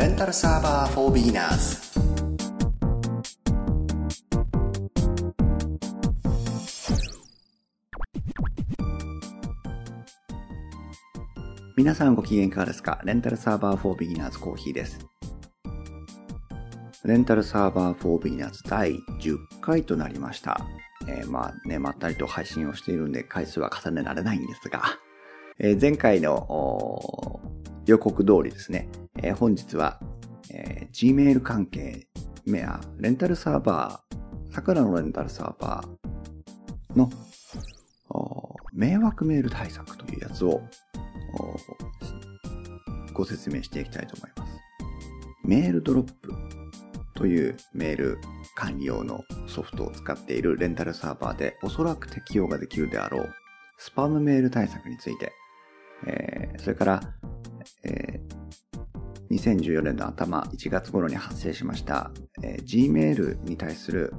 レンタルサーバー for beginners 皆さんご機嫌いかがですか？レンタルサーバー for beginners コーヒーです。レンタルサーバー for beginners 第10回となりました。えー、まあね、まったりと配信をしているんで回数は重ねられないんですが、えー、前回の予告通りですね、えー、本日は、えー、Gmail 関係、メア、レンタルサーバー、桜のレンタルサーバーの迷惑メール対策というやつをご説明していきたいと思います。メールドロップというメール管理用のソフトを使っているレンタルサーバーでおそらく適用ができるであろうスパムメール対策について、えー、それから、え、2014年の頭1月頃に発生しました、えー、Gmail に対する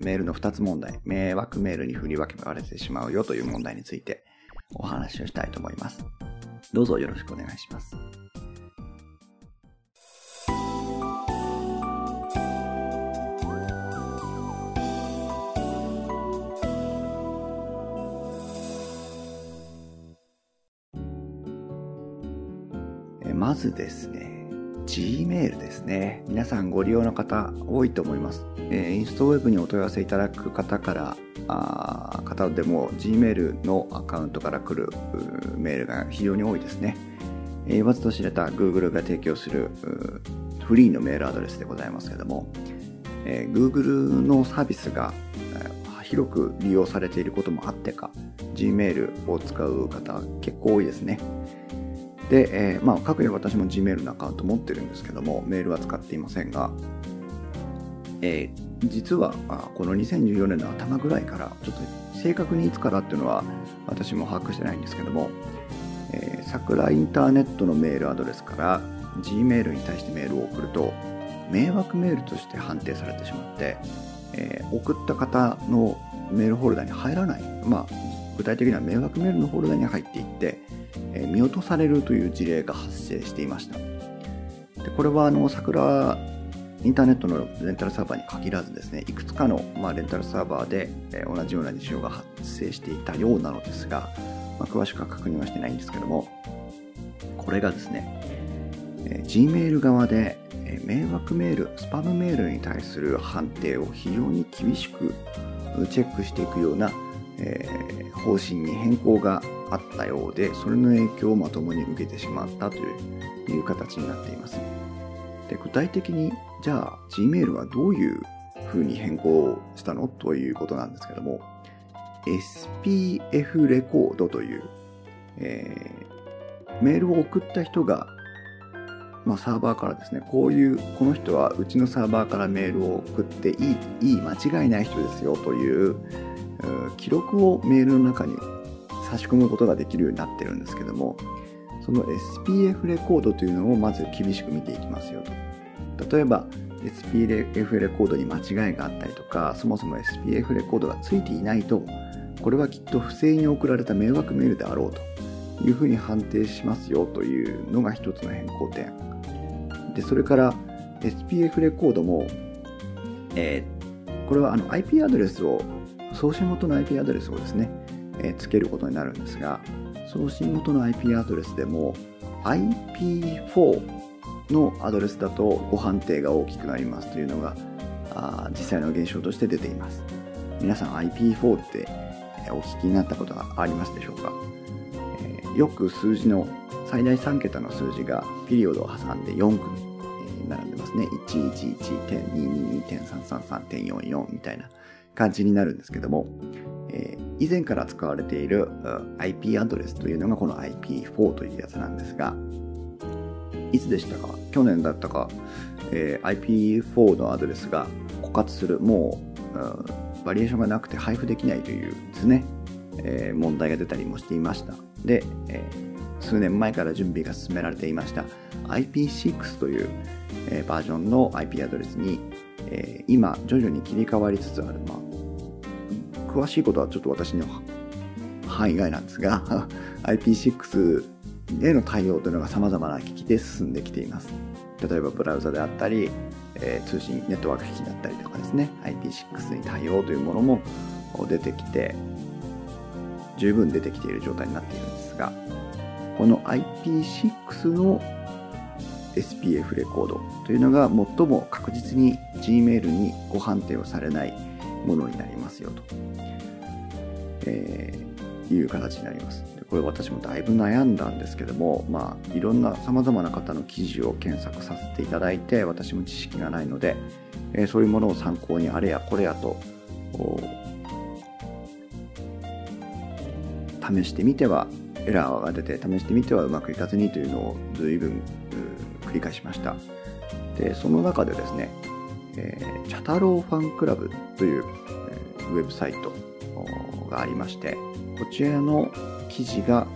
メールの2つ問題、迷惑メールに振り分けられてしまうよという問題についてお話をしたいと思います。どうぞよろしくお願いします。まずですね、Gmail ですね。皆さんご利用の方多いと思います。えー、インストウェブにお問い合わせいただく方からあ方でも Gmail のアカウントから来るメールが非常に多いですね。言わずと知れた Google が提供するフリーのメールアドレスでございますけども、えー、Google のサービスが広く利用されていることもあってか Gmail を使う方結構多いですね。で、えー、まあ、各有私も Gmail のアカウント持ってるんですけども、メールは使っていませんが、えー、実はこの2014年の頭ぐらいからちょっと正確にいつからっていうのは私も把握してないんですけども、えー、桜インターネットのメールアドレスから Gmail に対してメールを送ると迷惑メールとして判定されてしまって、えー、送った方のメールホルダーに入らない、まあ、具体的には迷惑メールのホルダに入っていって、えー、見落とされるという事例が発生していました。でこれはあの桜インターネットのレンタルサーバーに限らずですね、いくつかの、まあ、レンタルサーバーで、えー、同じような事象が発生していたようなのですが、まあ、詳しくは確認はしてないんですけども、これがですね、えー、Gmail 側で、え、迷惑メール、スパムメールに対する判定を非常に厳しくチェックしていくような、えー、方針に変更があったようで、それの影響をまともに受けてしまったという形になっています。で具体的にじゃあ Gmail はどういう風に変更したのということなんですけども SPF レコードという、えー、メールを送った人が、まあ、サーバーからですねこういうこの人はうちのサーバーからメールを送っていいいい間違いない人ですよという記録をメールの中に差し込むことができるようになってるんですけどもその SPF レコードというのをまず厳しく見ていきますよと。例えば SPF レコードに間違いがあったりとか、そもそも SPF レコードがついていないと、これはきっと不正に送られた迷惑メールであろうというふうに判定しますよというのが一つの変更点。で、それから SPF レコードも、えー、これはあの IP アドレスを、送信元の IP アドレスをですね、えー、つけることになるんですが、送信元の IP アドレスでも IP4 のアドレスだとご判定が大きくなりますというのがあ実際の現象として出ています。皆さん IP4 ってお聞きになったことはありますでしょうか、えー、よく数字の最大3桁の数字がピリオドを挟んで4組え並んでますね。111.222.333.44みたいな。感じになるんですけども、えー、以前から使われている IP アドレスというのがこの IP4 というやつなんですが、いつでしたか？去年だったか、えー、IP4 のアドレスが枯渇する、もう、うん、バリエーションがなくて配布できないというですね、えー、問題が出たりもしていました。で、えー、数年前から準備が進められていました IP6 という、えー、バージョンの IP アドレスに、えー、今徐々に切り替わりつつある、まあ、詳しいことはちょっと私の範囲外なんですが IP6 への対応というのが様々な機器で進んできています。例えばブラウザであったり、えー、通信ネットワーク機器だったりとかですね IP6 に対応というものも出てきて十分出てきている状態になっているんですがこの IP6 の SPF レコードというのが最も確実に Gmail にご判定をされないものになりますよと、えー、いう形になります。これ私もだいぶ悩んだんですけども、まあ、いろんな様々な方の記事を検索させていただいて、私も知識がないので、えー、そういうものを参考にあれやこれやと、試してみてはエラーが出て試してみてはうまくいかずにというのを随分繰り返しました。で、その中でですね、えー、チャタローファンクラブという、えー、ウェブサイトがありまして、こちらの記事が、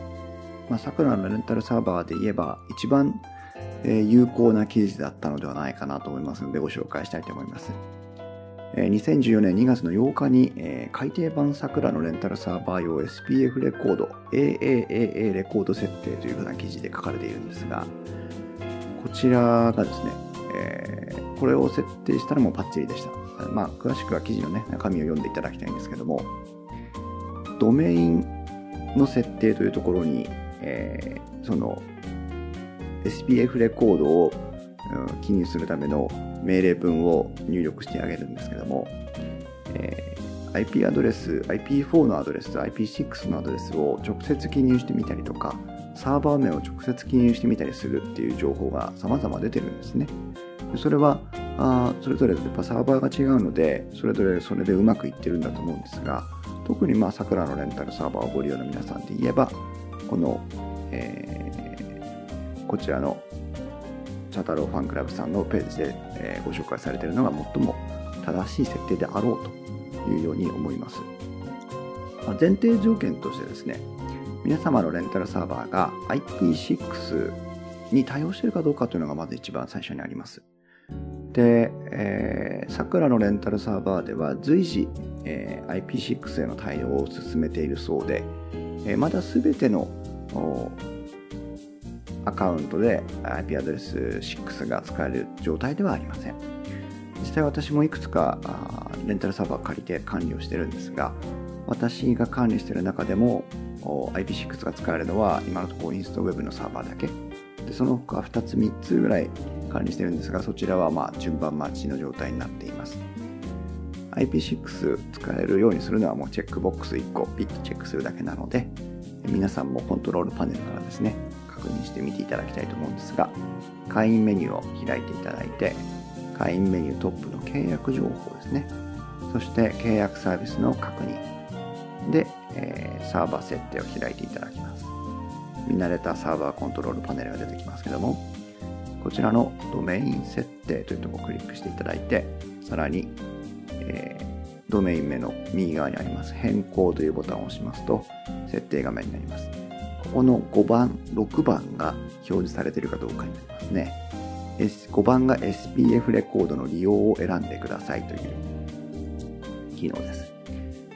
まあ、桜のレンタルサーバーで言えば一番、えー、有効な記事だったのではないかなと思いますのでご紹介したいと思います。えー、2014年2月の8日に、えー、改訂版桜のレンタルサーバー用 SPF レコード AAAA レコード設定というふうな記事で書かれているんですが、こちらがですね、えー、これを設定したらもうパッチリでした。まあ、詳しくは記事のね、中身を読んでいただきたいんですけども、ドメインの設定というところに、えー、その SPF レコードを、うん、記入するための命令文を入力してあげるんですけども、え、IP アドレス、IP4 のアドレス IP6 のアドレスを直接記入してみたりとか、サーバー名を直接記入してみたりするっていう情報が様々出てるんですね。それはあそれぞれやっぱサーバーが違うのでそれぞれそれでうまくいってるんだと思うんですが特にまあ桜のレンタルサーバーをご利用の皆さんで言えばこの、えー、こちらのチャタローファンクラブさんのページで、えー、ご紹介されているのが最も正しい設定であろうというように思います。まあ、前提条件としてですね皆様のレンタルサーバーが IP6 に対応しているかどうかというのがまず一番最初にあります。で、えー、桜のレンタルサーバーでは随時、えー、IP6 への対応を進めているそうで、えー、まだ全てのアカウントで IP アドレス6が使える状態ではありません。実際私もいくつかレンタルサーバー借りて管理をしてるんですが、私が管理してる中でも IP6 が使えるのは今のところインストウェブのサーバーだけ。でその他2つ3つぐらい管理してるんですが、そちらはまあ順番待ちの状態になっています。IP6 使えるようにするのはもうチェックボックス1個ピッとチェックするだけなので、皆さんもコントロールパネルからですね、確認してみていただきたいと思うんですが、会員メニューを開いていただいて、会員メニュートップの契約情報ですね。そして契約サービスの確認。で、えー、サーバー設定を開いていただきます。見慣れたサーバーコントロールパネルが出てきますけども、こちらのドメイン設定というところをクリックしていただいて、さらに、えー、ドメイン名の右側にあります変更というボタンを押しますと、設定画面になります。ここの5番、6番が表示されているかどうかになりますね。5番が SPF レコードの利用を選んでくださいという機能です。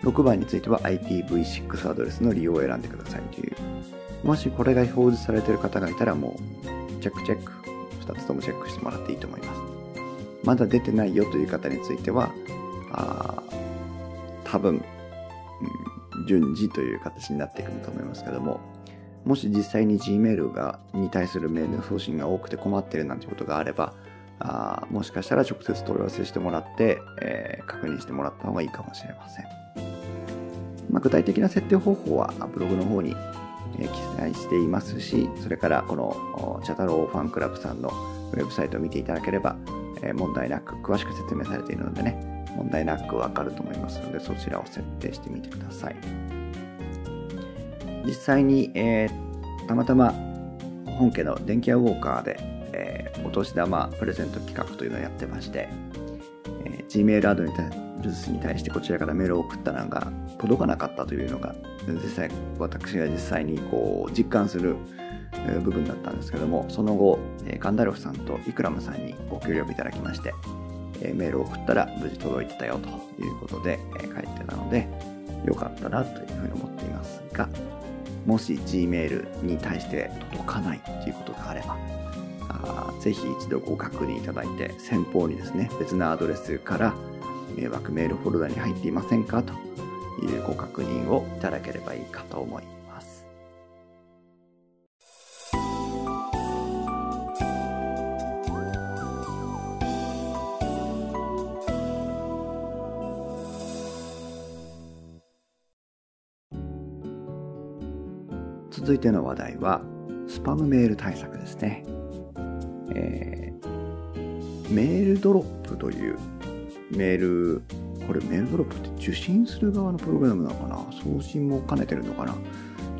6番については IPv6 アドレスの利用を選んでくださいという。もしこれが表示されている方がいたらもう、チェックチェック2つともチェックしてもらっていいと思います。まだ出てないよという方については、あ多分、うん、順次という形になっていくと思いますけども、もし実際に Gmail がに対するメールの送信が多くて困ってるなんてことがあれば、あもしかしたら直接問い合わせしてもらって、えー、確認してもらった方がいいかもしれません。まあ、具体的な設定方法はブログの方に記載していますし、それからこのチャタローファンクラブさんのウェブサイトを見ていただければ、問題なく詳しく説明されているのでね、問題なくわかると思いますので、そちらを設定してみてください。実際に、えー、たまたま本家の電気屋ウォーカーで、お年玉プレゼント企画というのをやってまして、えー、Gmail アドにルスに対してこちらからメールを送ったのが届かなかったというのが実際私が実際にこう実感する部分だったんですけどもその後ガンダルフさんとイクラムさんにご協力いただきましてメールを送ったら無事届いてたよということで帰ってたのでよかったなというふうに思っていますがもし Gmail に対して届かないということがあればぜひ一度ご確認いただいて先方にですね別なアドレスから迷惑メールフォルダに入っていませんかというご確認をいただければいいかと思います。続いての話題はスパムメール対策ですね。えー、メールドロップというメール、これメールドロップって受信する側のプログラムなのかな?送信も兼ねてるのかな?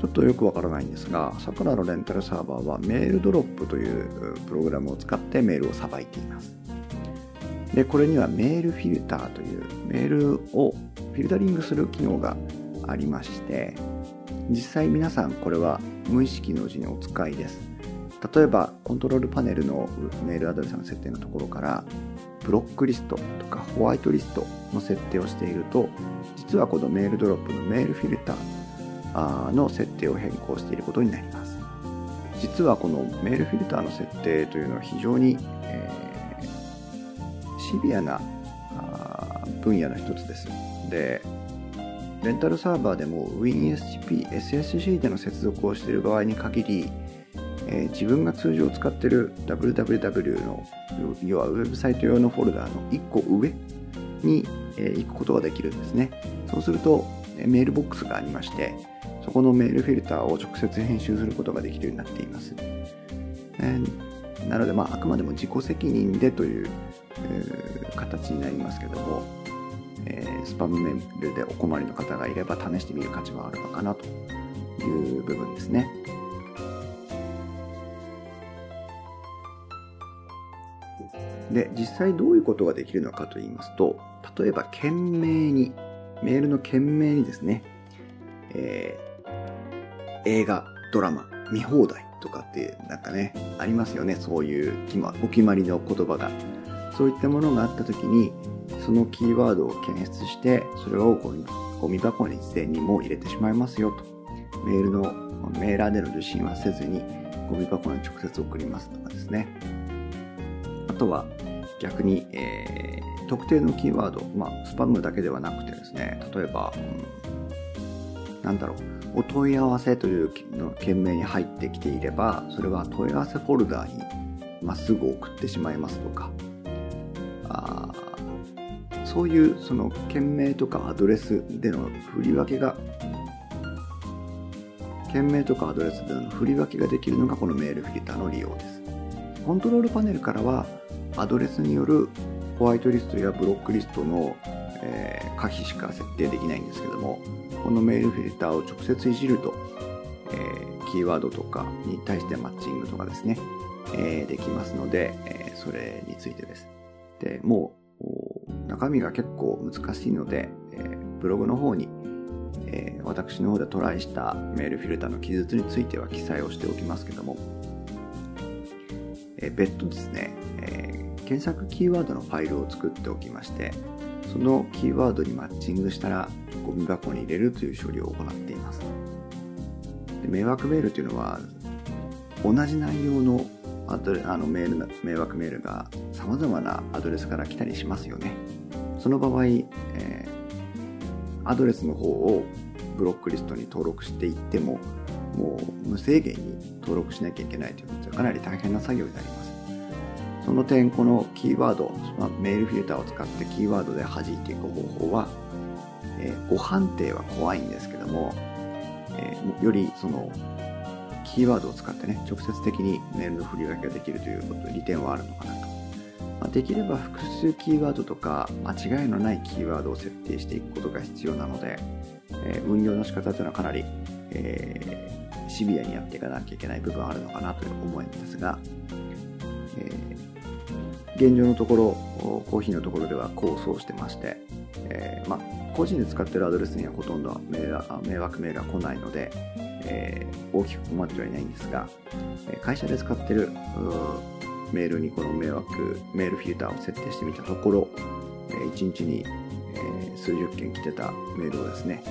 ちょっとよくわからないんですが、さくらのレンタルサーバーはメールドロップというプログラムを使ってメールをさばいています。で、これにはメールフィルターというメールをフィルタリングする機能がありまして、実際皆さんこれは無意識のうちにお使いです。例えばコントロールパネルのメールアドレスの設定のところからブロックリストとかホワイトリストの設定をしていると実はこのメールドロップのメールフィルターの設定を変更していることになります。実はこのメールフィルターの設定というのは非常に、えー、シビアな分野の一つです。でレンタルサーバーでも WinSCP、SSC での接続をしている場合に限りえー、自分が通常使ってる www の要はウェブサイト用のフォルダーの1個上に、えー、行くことができるんですねそうするとメールボックスがありましてそこのメールフィルターを直接編集することができるようになっています、えー、なので、まあ、あくまでも自己責任でという、えー、形になりますけども、えー、スパムメールでお困りの方がいれば試してみる価値はあるのかなという部分ですね。で、実際どういうことができるのかと言いますと、例えば件名に、メールの件名にですね、えー、映画、ドラマ、見放題とかってなんかね、ありますよね。そういうお決まりの言葉が。そういったものがあった時に、そのキーワードを検出して、それをゴミ箱に事前にも入れてしまいますよと。メールの、メーラーでの受信はせずに、ゴミ箱に直接送りますとかですね。あとは、逆に、えー、特定のキーワード、まあ、スパムだけではなくてですね、例えば、うん、なんだろう、お問い合わせというの件名に入ってきていれば、それは問い合わせフォルダーにまっすぐ送ってしまいますとか、あそういうその件名とかアドレスでの振り分けが件名とかアドレスでの振り分けができるのがこのメールフィルターの利用です。コントロールパネルからはアドレスによるホワイトリストやブロックリストの、可否しか設定できないんですけどもこのメールフィルターを直接いじると、キーワードとかに対してマッチングとかですね、できますので、それについてです。でもう中身が結構難しいので、ブログの方に、私の方でトライしたメールフィルターの記述については記載をしておきますけども、別途ですね、検索キーワードのファイルを作っておきましてそのキーワードにマッチングしたらゴミ箱に入れるという処理を行っています。で迷惑メールというのは同じ内容のアドレあのメール迷惑メールが様々なアドレスから来たりしますよね。その場合、えー、アドレスの方をブロックリストに登録していってももう無制限に登録しなきゃいけないということでかなり大変な作業になります。その点このキーワード、まあ、メールフィルターを使ってキーワードで弾いていく方法は、えー、誤判定は怖いんですけども、えー、よりそのキーワードを使ってね直接的にメールの振り分けができるということ利点はあるのかなと、まあ、できれば複数キーワードとか間違いのないキーワードを設定していくことが必要なので、えー、運用の仕方というのはかなり、え、シビアにやっていかなきゃいけない部分はあるのかなという思うんですが、えー現状のところコーヒーのところでは構想してまして、えー、ま、個人で使ってるアドレスにはほとんど迷惑メールは来ないので、えー、大きく困ってはいないんですが会社で使ってるメールにこの迷惑メールフィルターを設定してみたところ1日に数十件来てたメールをですね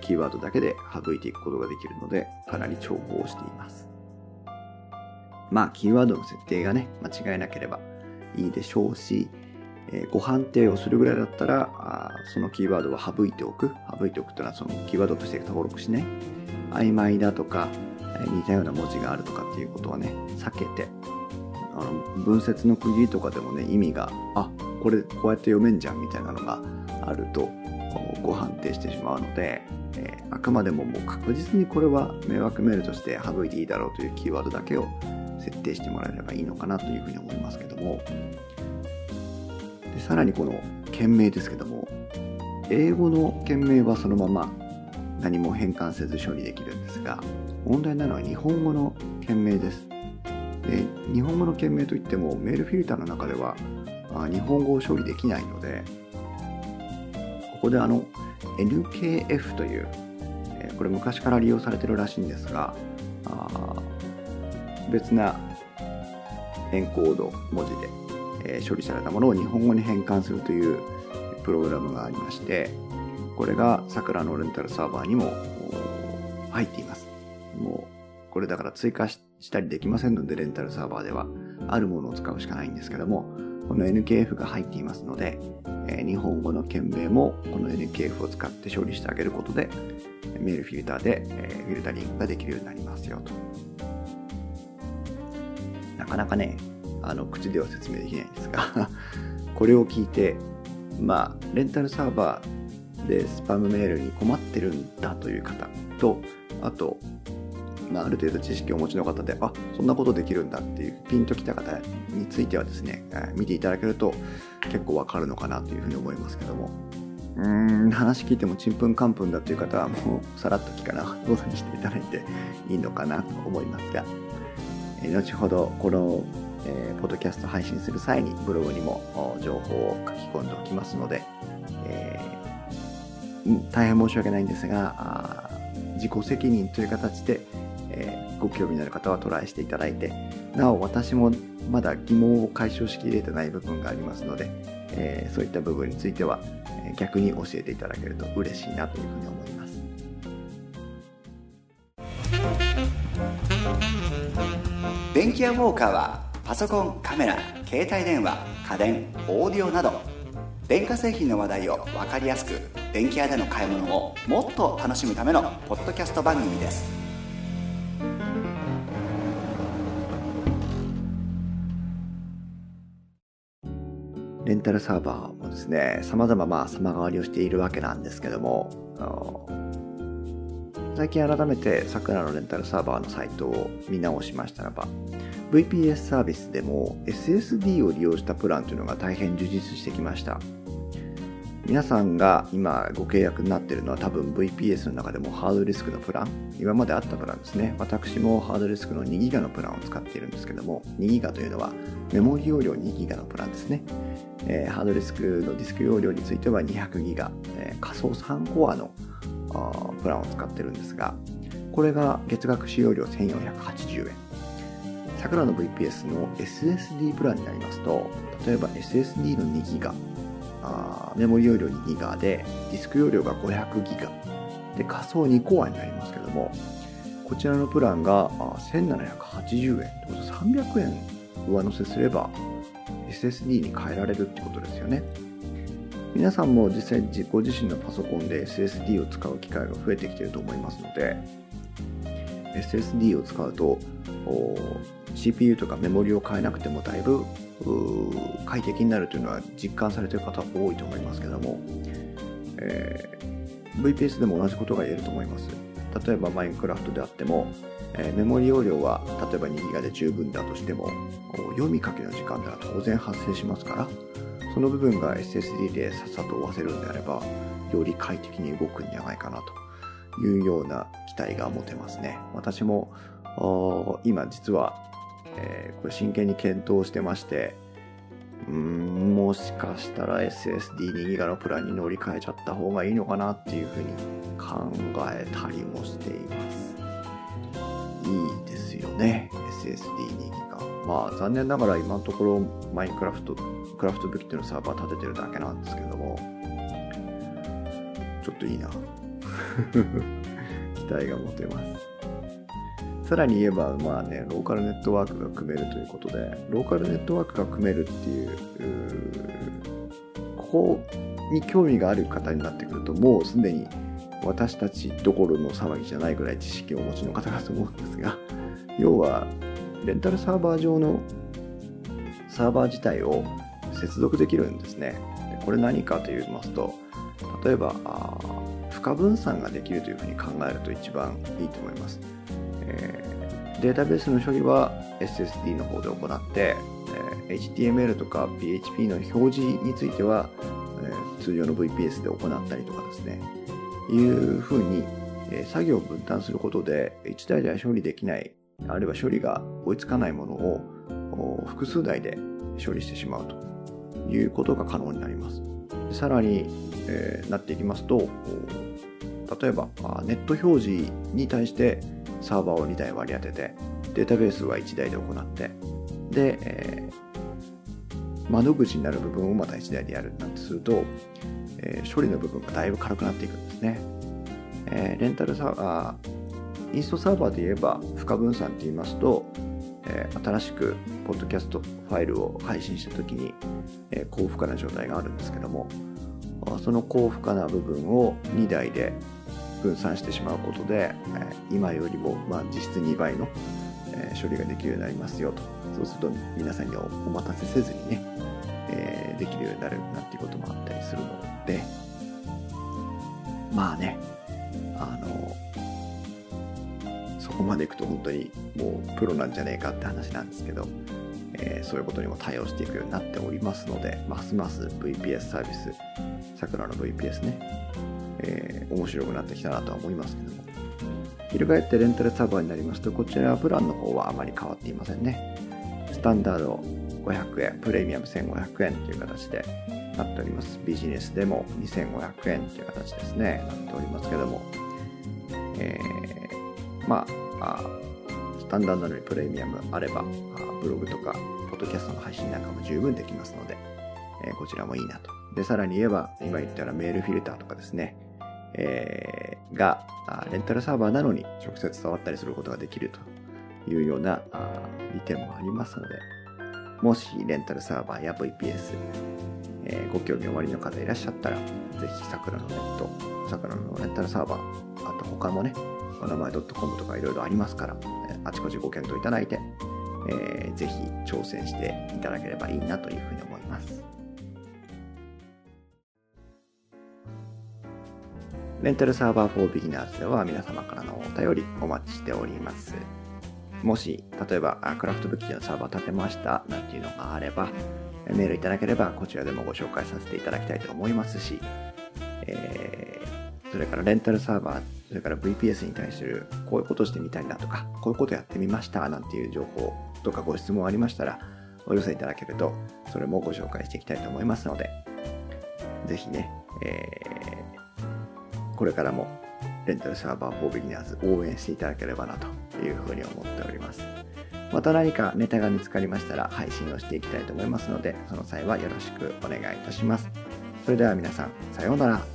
キーワードだけで省いていくことができるのでかなり重宝しています。まあ、キーワードの設定がね、間違えなければいいでしょうし、えー、ご判定をするぐらいだったらあ、そのキーワードは省いておく。省いておくというのは、そのキーワードとして登録しない。曖昧だとか、えー、似たような文字があるとかっていうことはね、避けて、あの文節の区切りとかでもね、意味が、あ、これこうやって読めんじゃんみたいなのがあると、ご判定してしまうので、えー、あくまでももう確実にこれは迷惑メールとして省いていいだろうというキーワードだけを設定してもらえればいいのかなというふうに思いますけども。でさらにこの件名ですけども英語の件名はそのまま何も変換せず処理できるんですが問題なのは日本語の件名です。で日本語の件名といってもメールフィルターの中では日本語を処理できないのでここであの NKF という、えこれ昔から利用されてるらしいんですが別なエンコード文字で、え処理されたものを日本語に変換するというプログラムがありましてこれが桜のレンタルサーバーにも入っていますもうこれだから追加したりできませんのでレンタルサーバーではあるものを使うしかないんですけどもこの NKF が入っていますので、え日本語の件名もこの NKF を使って処理してあげることでメールフィルターで、えフィルタリングができるようになりますよと。なかなかね、あの口では説明できないんですが これを聞いて、まあ、レンタルサーバーでスパムメールに困ってるんだという方と、あと、まあ、ある程度知識をお持ちの方で、あ、そんなことできるんだっていうピンときた方についてはですね、見ていただけると結構わかるのかなというふうに思いますけども。うーん、話聞いてもちんぷんかんぷんだっていう方はもうさらっと聞かなどうにしていただいていいのかなと思いますが、後ほどこの、え、ポッドキャスト配信する際にブログにも情報を書き込んでおきますので、えー、大変申し訳ないんですが、自己責任という形で、えー、ご興味のある方はトライしていただいてなお私もまだ疑問を解消しきれてない部分がありますので、え、そういった部分については、逆に教えていただけると嬉しいなというふうに思います。電気屋ウォーカーはパソコンカメラ携帯電話家電オーディオなど電化製品の話題を分かりやすく電気屋での買い物をもっと楽しむためのポッドキャスト番組です。レンタルサーバーもですね、様々ま様変わりをしているわけなんですけども、最近改めて桜のレンタルサーバーのサイトを見直しましたらば、VPS サービスでも SSD を利用したプランというのが大変充実してきました。皆さんが今ご契約になっているのは多分 VPS の中でもハードディスクのプラン、今まであったプランですね。私もハードディスクの 2GB のプランを使っているんですけども、2GB というのはメモリ容量 2GB のプランですね。えー、ハードディスクのディスク容量については 200GB、えー、仮想3コアのプランを使ってるんですが、これが月額使用料1480円。桜の VPS の SSD プランになりますと、例えば SSD の 2GB、あメモリ容量 2GB で、ディスク容量が 500GB で仮想2コアになりますけども、こちらのプランが1780円ってこと300円上乗せすれば SSD に変えられるってことですよね。皆さんも実際ご自身のパソコンで SSD を使う機会が増えてきてると思いますので SSD を使うと CPU とかメモリを変えなくてもだいぶ快適になるというのは実感されている方多いと思いますけども、えー、VPS でも同じことが言えると思います例えばマインクラフトであっても、えー、メモリ容量は例えば 2GB で十分だとしても読み書きの時間では当然発生しますからその部分が SSD でさっさと追わせるんであれば、より快適に動くんじゃないかなというような期待が持てますね。私も今実は、えー、これ真剣に検討してまして、うん、もしかしたら SSD2 ギガのプランに乗り換えちゃった方がいいのかなっていうふうに考えたりもしています。いいですよね、SSD2 ギガ。まあ残念ながら今のところマインクラフトクラフトブッキっていうのサーバー立ててるだけなんですけども、ちょっといいな。期待が持てます。さらに言えば、まあね、ローカルネットワークが組めるということで、ローカルネットワークが組めるっていう、うここに興味がある方になってくると、もうすでに私たちどころの騒ぎじゃないぐらい知識をお持ちの方かと思うんですが、要は、レンタルサーバー上のサーバー自体を接続できるんですね。これ何かと言いますと、例えば、負荷分散ができるというふうに考えると一番いいと思います。え、データベースの処理は SSD の方で行って、えー、HTML とか PHP の表示については、えー、通常の VPS で行ったりとかですね、いうふうに、え作業を分担することで1台では処理できない、あるいは処理が追いつかないものを複数台で処理してしまうということが可能になります。さらに、えー、なっていきますと、例えばネット表示に対してサーバーを2台割り当てて、データベースは1台で行って、で、えー、窓口になる部分をまた1台でやるなんてすると、えー、処理の部分がだいぶ軽くなっていくんですね。えー、レンタルサーバー、インストサーバーで言えば、負荷分散って言いますと、え、新しくポッドキャストファイルを配信した時に、え、高負荷な状態があるんですけども、その高負荷な部分を2台で分散してしまうことで、今よりもま実質2倍の処理ができるようになりますよと。そうすると皆さんにお待たせせずにね、え、できるようになるなんていうこともあったりするので、まあね、あの、そこまでいくと本当にもうプロなんじゃねえかって話なんですけど、えー、そういうことにも対応していくようになっておりますので、ますます VPS サービス、桜の VPS ね、えー、面白くなってきたなとは思いますけども。翻ってレンタルサーバーになりますと、こちらはプランの方はあまり変わっていませんね。スタンダード500円、プレミアム1500円という形でなっております。ビジネスでも2500円という形ですね、なっておりますけども。えー、まあ、スタンダードのプレミアムあれば、ブログとか、ポッドキャストの配信なんかも十分できますので、えー、こちらもいいなと。で、さらに言えば、今言ったようなメールフィルターとかですね、えー、が、レンタルサーバーなのに直接触ったりすることができるというような利点もありますので、もしレンタルサーバーや VPS、えー、ご興味おありの方いらっしゃったら、ぜひ桜のネット、桜のレンタルサーバー、あと他もね、お名前 .com とかいろいろありますから、あちこちご検討いただいて、えー、ぜひ挑戦していただければいいなというふうに思います。レンタルサーバーフォービギナーズでは皆様からのお便りお待ちしております。もし、例えば、クラフトブッキーのサーバー立てましたなんていうのがあれば、メールいただければこちらでもご紹介させていただきたいと思いますし、えー、それからレンタルサーバー、それから VPS に対するこういうことしてみたいなとか、こういうことやってみましたなんていう情報とかご質問ありましたら、お寄せいただけると、それもご紹介していきたいと思いますので、ぜひね、えーこれからもレンタルサーバー4ビギナーズ応援していただければなというふうに思っております。また何かネタが見つかりましたら配信をしていきたいと思いますので、その際はよろしくお願いいたします。それでは皆さん、さようなら。